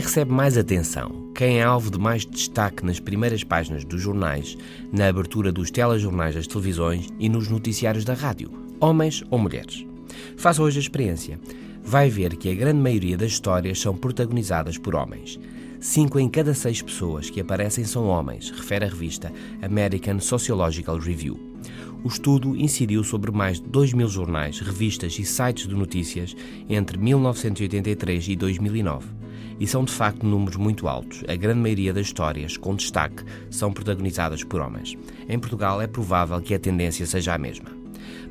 recebe mais atenção? Quem é alvo de mais destaque nas primeiras páginas dos jornais, na abertura dos telejornais das televisões e nos noticiários da rádio? Homens ou mulheres? Faça hoje a experiência. Vai ver que a grande maioria das histórias são protagonizadas por homens. Cinco em cada seis pessoas que aparecem são homens, refere a revista American Sociological Review. O estudo incidiu sobre mais de 2 mil jornais, revistas e sites de notícias entre 1983 e 2009. E são de facto números muito altos. A grande maioria das histórias, com destaque, são protagonizadas por homens. Em Portugal é provável que a tendência seja a mesma.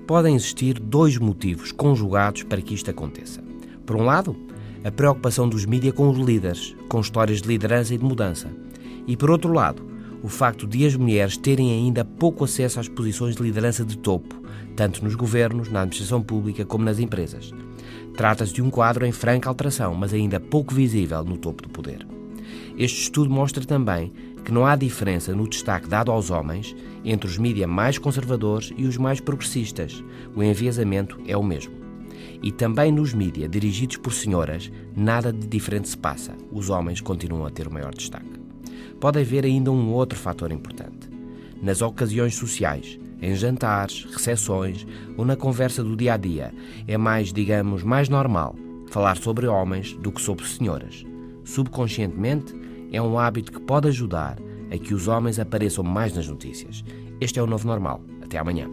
Podem existir dois motivos conjugados para que isto aconteça. Por um lado, a preocupação dos mídias com os líderes, com histórias de liderança e de mudança. E por outro lado, o facto de as mulheres terem ainda pouco acesso às posições de liderança de topo, tanto nos governos, na administração pública como nas empresas. Trata-se de um quadro em franca alteração, mas ainda pouco visível no topo do poder. Este estudo mostra também que não há diferença no destaque dado aos homens entre os mídias mais conservadores e os mais progressistas. O enviesamento é o mesmo. E também nos mídias dirigidos por senhoras, nada de diferente se passa. Os homens continuam a ter o maior destaque. Pode haver ainda um outro fator importante. Nas ocasiões sociais, em jantares, recepções ou na conversa do dia a dia, é mais, digamos, mais normal falar sobre homens do que sobre senhoras. Subconscientemente, é um hábito que pode ajudar a que os homens apareçam mais nas notícias. Este é o novo normal. Até amanhã.